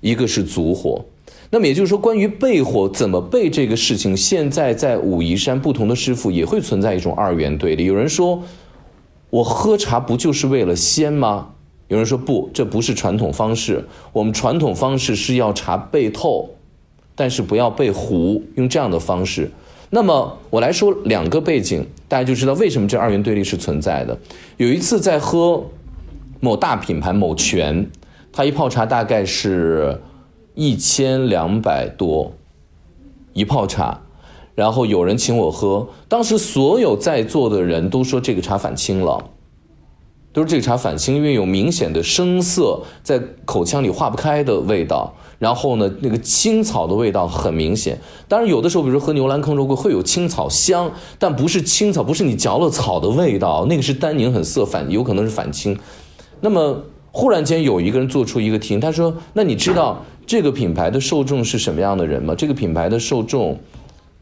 一个是足火。那么也就是说，关于备火怎么备这个事情，现在在武夷山不同的师傅也会存在一种二元对立。有人说，我喝茶不就是为了鲜吗？有人说不，这不是传统方式。我们传统方式是要茶备透，但是不要备糊，用这样的方式。那么我来说两个背景，大家就知道为什么这二元对立是存在的。有一次在喝。某大品牌某泉，它一泡茶大概是一千两百多一泡茶，然后有人请我喝，当时所有在座的人都说这个茶反清了，都说这个茶反清，因为有明显的生涩，在口腔里化不开的味道，然后呢，那个青草的味道很明显。当然有的时候，比如喝牛栏坑肉桂会有青草香，但不是青草，不是你嚼了草的味道，那个是单宁很涩，反有可能是反清。那么忽然间有一个人做出一个题，他说：“那你知道这个品牌的受众是什么样的人吗？这个品牌的受众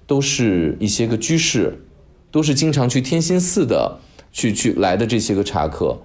都是一些个居士，都是经常去天心寺的去去来的这些个茶客，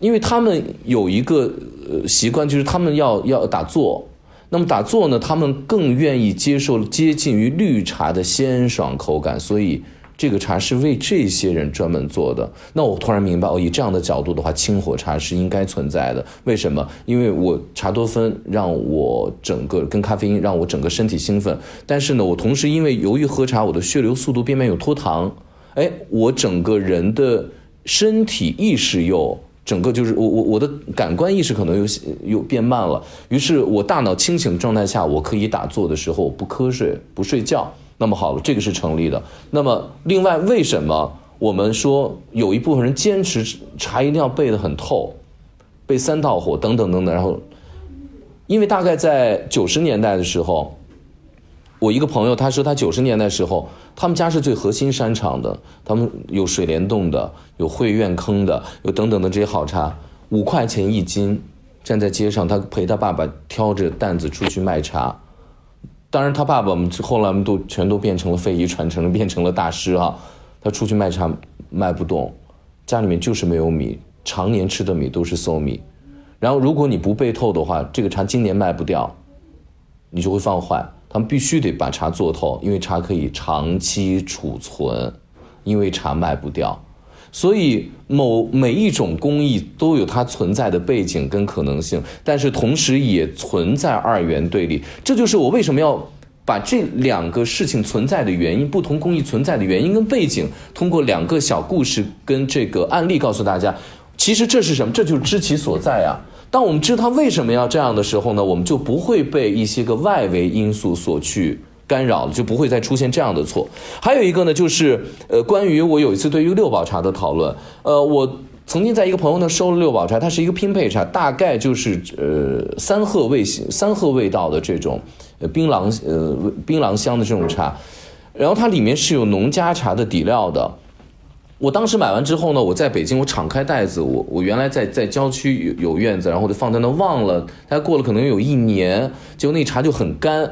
因为他们有一个呃习惯，就是他们要要打坐。那么打坐呢，他们更愿意接受接近于绿茶的鲜爽口感，所以这个茶是为这些人专门做的。那我突然明白，哦，以这样的角度的话，清火茶是应该存在的。为什么？因为我茶多酚让我整个跟咖啡因让我整个身体兴奋，但是呢，我同时因为由于喝茶，我的血流速度变慢，有脱糖，哎，我整个人的身体意识又。整个就是我我我的感官意识可能又又变慢了，于是我大脑清醒状态下，我可以打坐的时候不瞌睡不睡觉。那么好了，这个是成立的。那么另外，为什么我们说有一部分人坚持茶一定要备得很透，备三道火等等等等，然后，因为大概在九十年代的时候。我一个朋友，他说他九十年代时候，他们家是最核心山场的，他们有水帘洞的，有会苑坑的，有等等的这些好茶，五块钱一斤，站在街上，他陪他爸爸挑着担子出去卖茶。当然，他爸爸们后来们都全都变成了非遗传承，变成了大师啊。他出去卖茶卖不动，家里面就是没有米，常年吃的米都是馊米。然后，如果你不备透的话，这个茶今年卖不掉，你就会放坏。他们必须得把茶做透，因为茶可以长期储存，因为茶卖不掉，所以某每一种工艺都有它存在的背景跟可能性，但是同时也存在二元对立。这就是我为什么要把这两个事情存在的原因、不同工艺存在的原因跟背景，通过两个小故事跟这个案例告诉大家。其实这是什么？这就是知其所在啊。当我们知道他为什么要这样的时候呢，我们就不会被一些个外围因素所去干扰了，就不会再出现这样的错。还有一个呢，就是呃，关于我有一次对于六宝茶的讨论，呃，我曾经在一个朋友那收了六宝茶，它是一个拼配茶，大概就是呃三鹤味型三鹤味道的这种呃槟榔呃槟榔香的这种茶，然后它里面是有农家茶的底料的。我当时买完之后呢，我在北京，我敞开袋子，我我原来在在郊区有有院子，然后就放在那忘了，它过了可能有一年，结果那茶就很干，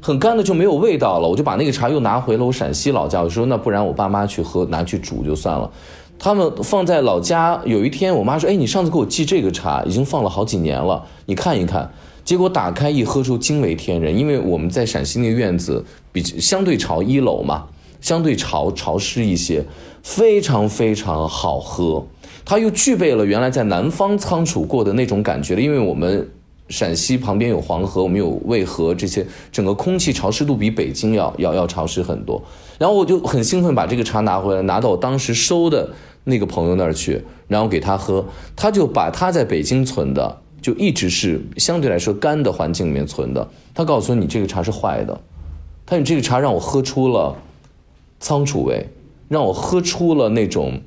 很干的就没有味道了。我就把那个茶又拿回了我陕西老家，我说那不然我爸妈去喝，拿去煮就算了。他们放在老家，有一天我妈说，哎，你上次给我寄这个茶，已经放了好几年了，你看一看。结果打开一喝出惊为天人，因为我们在陕西那个院子比相对朝一楼嘛。相对潮潮湿一些，非常非常好喝，它又具备了原来在南方仓储过的那种感觉了。因为我们陕西旁边有黄河，我们有渭河，这些整个空气潮湿度比北京要要要潮湿很多。然后我就很兴奋，把这个茶拿回来，拿到我当时收的那个朋友那儿去，然后给他喝，他就把他在北京存的，就一直是相对来说干的环境里面存的。他告诉，你这个茶是坏的，他你这个茶让我喝出了。仓储味，让我喝出了那种，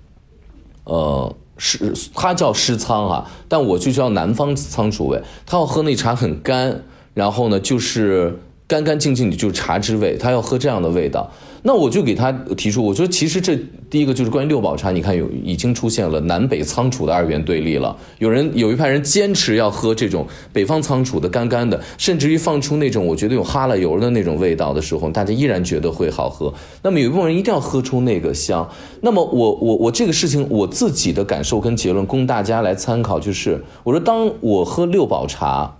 呃，是，它叫湿仓啊，但我就叫南方仓储味。他要喝那茶很干，然后呢，就是干干净净的，就是茶之味。他要喝这样的味道。那我就给他提出，我说其实这第一个就是关于六宝茶，你看有已经出现了南北仓储的二元对立了。有人有一派人坚持要喝这种北方仓储的干干的，甚至于放出那种我觉得有哈喇油的那种味道的时候，大家依然觉得会好喝。那么有一部分人一定要喝出那个香。那么我我我这个事情我自己的感受跟结论供大家来参考，就是我说当我喝六宝茶，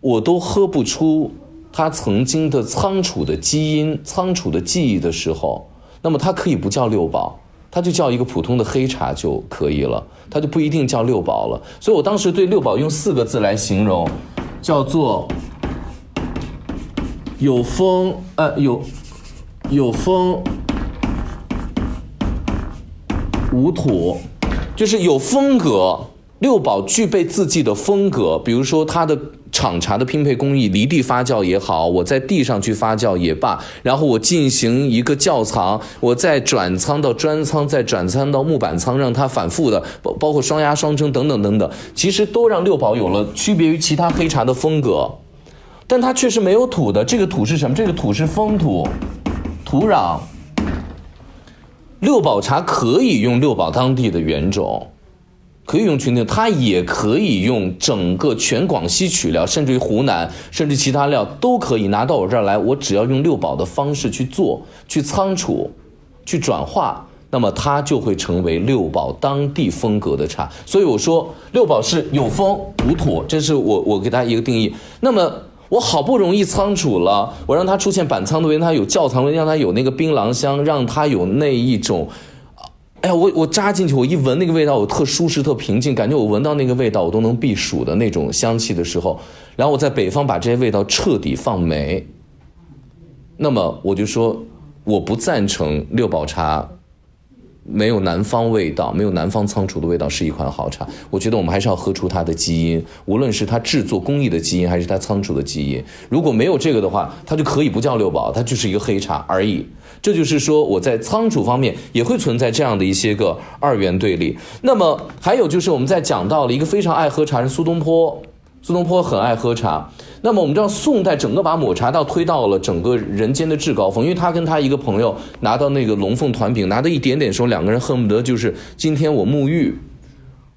我都喝不出。它曾经的仓储的基因、仓储的记忆的时候，那么它可以不叫六宝，它就叫一个普通的黑茶就可以了，它就不一定叫六宝了。所以我当时对六宝用四个字来形容，叫做有风，呃，有有风无土，就是有风格。六宝具备自己的风格，比如说它的厂茶的拼配工艺，离地发酵也好，我在地上去发酵也罢，然后我进行一个窖藏，我再转仓到砖仓，再转仓到木板仓，让它反复的包包括双压双蒸等等等等，其实都让六宝有了区别于其他黑茶的风格，但它确实没有土的，这个土是什么？这个土是风土，土壤。六宝茶可以用六宝当地的原种。可以用群定，它也可以用整个全广西取料，甚至于湖南，甚至其他料都可以拿到我这儿来。我只要用六宝的方式去做、去仓储、去转化，那么它就会成为六宝当地风格的茶。所以我说，六宝是有风无土，这是我我给大家一个定义。那么。我好不容易仓储了，我让它出现板仓的味，让它有窖藏味，让它有那个槟榔香，让它有那一种，哎呀，我我扎进去，我一闻那个味道，我特舒适、特平静，感觉我闻到那个味道，我都能避暑的那种香气的时候，然后我在北方把这些味道彻底放没，那么我就说，我不赞成六堡茶。没有南方味道，没有南方仓储的味道，是一款好茶。我觉得我们还是要喝出它的基因，无论是它制作工艺的基因，还是它仓储的基因。如果没有这个的话，它就可以不叫六宝，它就是一个黑茶而已。这就是说，我在仓储方面也会存在这样的一些个二元对立。那么还有就是，我们在讲到了一个非常爱喝茶人苏东坡。苏东坡很爱喝茶，那么我们知道宋代整个把抹茶道推到了整个人间的制高峰，因为他跟他一个朋友拿到那个龙凤团饼，拿到一点点时候，两个人恨不得就是今天我沐浴，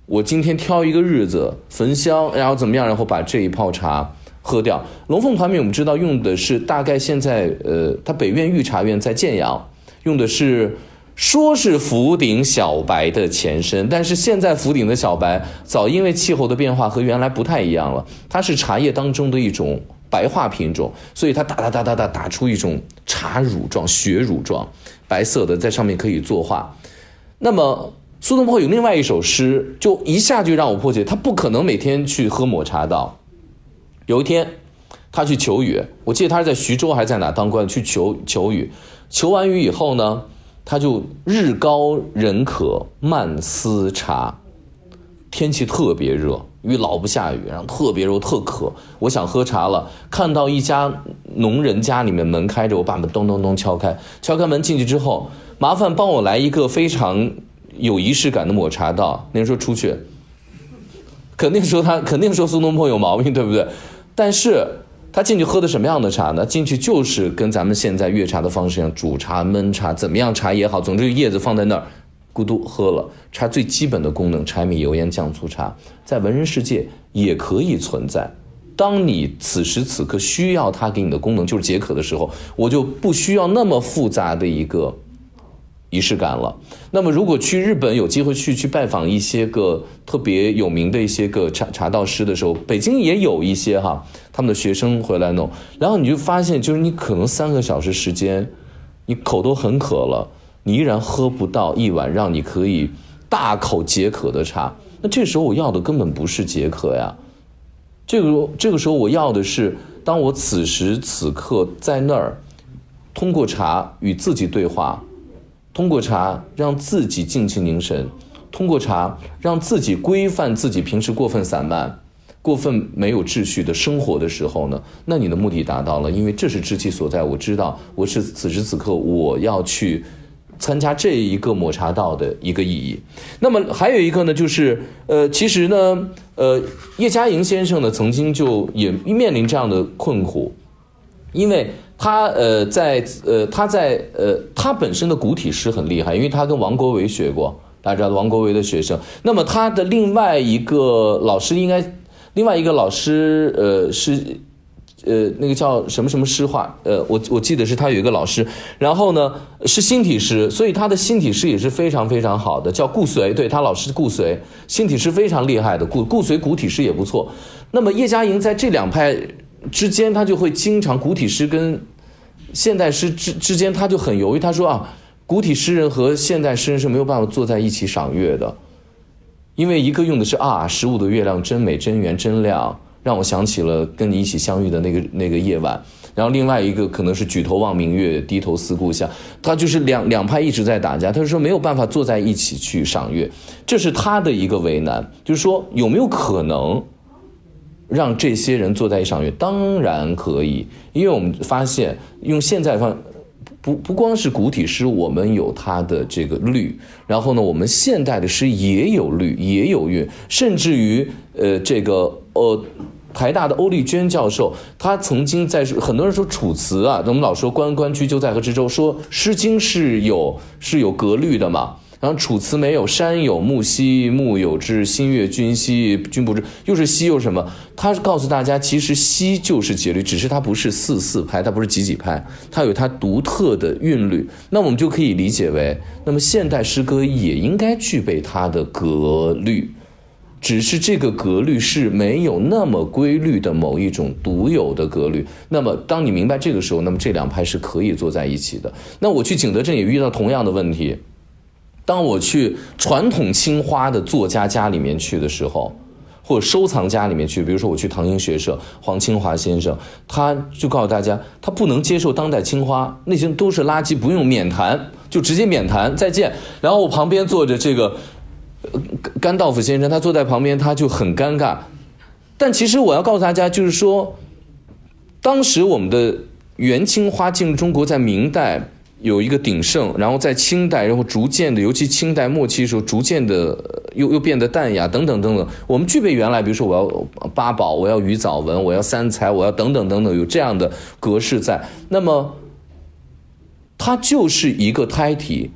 我今天挑一个日子焚香，然后怎么样，然后把这一泡茶喝掉。龙凤团饼我们知道用的是大概现在呃，他北苑御茶院在建阳用的是。说是福鼎小白的前身，但是现在福鼎的小白早因为气候的变化和原来不太一样了。它是茶叶当中的一种白化品种，所以它打打打打打打出一种茶乳状、血乳状、白色的，在上面可以作画。那么苏东坡有另外一首诗，就一下就让我破解，他不可能每天去喝抹茶道。有一天，他去求雨，我记得他是在徐州还是在哪当官，去求求雨。求完雨以后呢？他就日高人渴慢思茶，天气特别热，雨老不下雨，然后特别热特渴，我想喝茶了。看到一家农人家里面门开着，我把门咚咚咚敲开，敲开门进去之后，麻烦帮我来一个非常有仪式感的抹茶道。那人说出去，肯定说他肯定说苏东坡有毛病，对不对？但是。他进去喝的什么样的茶呢？进去就是跟咱们现在粤茶的方式一样，煮茶、焖茶，怎么样茶也好，总之叶子放在那儿，咕嘟喝了。茶最基本的功能，柴米油盐酱醋茶，在文人世界也可以存在。当你此时此刻需要它给你的功能就是解渴的时候，我就不需要那么复杂的一个。仪式感了。那么，如果去日本有机会去去拜访一些个特别有名的一些个茶茶道师的时候，北京也有一些哈，他们的学生回来弄，然后你就发现，就是你可能三个小时时间，你口都很渴了，你依然喝不到一碗让你可以大口解渴的茶。那这时候我要的根本不是解渴呀，这个这个时候我要的是，当我此时此刻在那儿，通过茶与自己对话。通过茶让自己静气凝神，通过茶让自己规范自己平时过分散漫、过分没有秩序的生活的时候呢，那你的目的达到了，因为这是知其所在。我知道我是此时此刻我要去参加这一个抹茶道的一个意义。那么还有一个呢，就是呃，其实呢，呃，叶嘉莹先生呢曾经就也面临这样的困苦，因为。他呃，在呃，他在呃，他本身的古体诗很厉害，因为他跟王国维学过，大家知道王国维的学生。那么他的另外一个老师应该，另外一个老师呃是，呃那个叫什么什么诗画，呃我我记得是他有一个老师，然后呢是新体诗，所以他的新体诗也是非常非常好的，叫顾随，对他老师顾随，新体诗非常厉害的，顾顾随古体诗也不错。那么叶嘉莹在这两派。之间，他就会经常古体诗跟现代诗之之间，他就很犹豫。他说啊，古体诗人和现代诗人是没有办法坐在一起赏月的，因为一个用的是啊，十五的月亮真美真圆真亮，让我想起了跟你一起相遇的那个那个夜晚。然后另外一个可能是举头望明月，低头思故乡。他就是两两派一直在打架。他就说没有办法坐在一起去赏月，这是他的一个为难。就是说有没有可能？让这些人坐在一赏月，当然可以，因为我们发现用现在方，不不光是古体诗，我们有它的这个律，然后呢，我们现代的诗也有律，也有韵，甚至于呃，这个呃，台大的欧丽娟教授，他曾经在很多人说《楚辞》啊，我们老说关关雎鸠，在河之洲，说《诗经》是有是有格律的嘛。然后楚辞没有，山有木兮木有枝，心悦君兮君不知，又是兮又什么？他告诉大家，其实兮就是节律，只是它不是四四拍，它不是几几拍，它有它独特的韵律。那我们就可以理解为，那么现代诗歌也应该具备它的格律。只是这个格律是没有那么规律的某一种独有的格律。那么，当你明白这个时候，那么这两派是可以坐在一起的。那我去景德镇也遇到同样的问题。当我去传统青花的作家家里面去的时候，或者收藏家里面去，比如说我去唐英学社，黄清华先生，他就告诉大家，他不能接受当代青花，那些都是垃圾，不用免谈，就直接免谈，再见。然后我旁边坐着这个。甘道夫先生，他坐在旁边，他就很尴尬。但其实我要告诉大家，就是说，当时我们的元青花进入中国，在明代有一个鼎盛，然后在清代，然后逐渐的，尤其清代末期的时候，逐渐的又又变得淡雅，等等等等。我们具备原来，比如说我要八宝，我要鱼藻纹，我要三才，我要等等等等，有这样的格式在。那么，它就是一个胎体，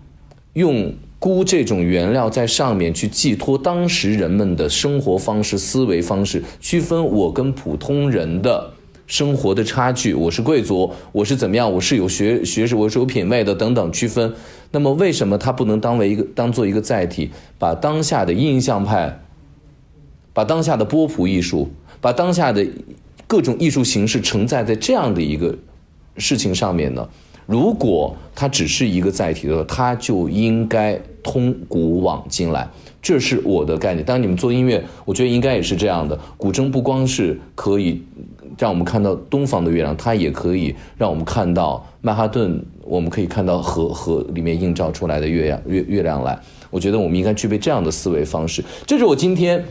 用。钴这种原料在上面去寄托当时人们的生活方式、思维方式，区分我跟普通人的生活的差距。我是贵族，我是怎么样？我是有学学识，我是有品位的等等区分。那么为什么它不能当为一个当做一个载体，把当下的印象派，把当下的波普艺术，把当下的各种艺术形式承载在这样的一个事情上面呢？如果它只是一个载体的话，它就应该通古往今来，这是我的概念。当然，你们做音乐，我觉得应该也是这样的。古筝不光是可以让我们看到东方的月亮，它也可以让我们看到曼哈顿，我们可以看到河河里面映照出来的月亮月月亮来。我觉得我们应该具备这样的思维方式。这是我今天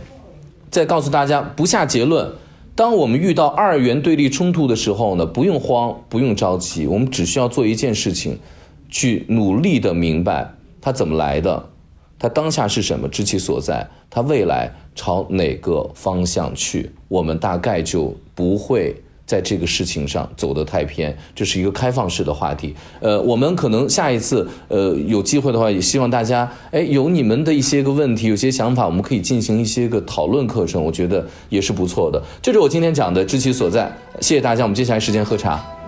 在告诉大家，不下结论。当我们遇到二元对立冲突的时候呢，不用慌，不用着急，我们只需要做一件事情，去努力的明白它怎么来的，它当下是什么，知其所在，它未来朝哪个方向去，我们大概就不会。在这个事情上走得太偏，这是一个开放式的话题。呃，我们可能下一次，呃，有机会的话，也希望大家，哎，有你们的一些个问题，有些想法，我们可以进行一些个讨论课程，我觉得也是不错的。这是我今天讲的知其所在，谢谢大家。我们接下来时间喝茶。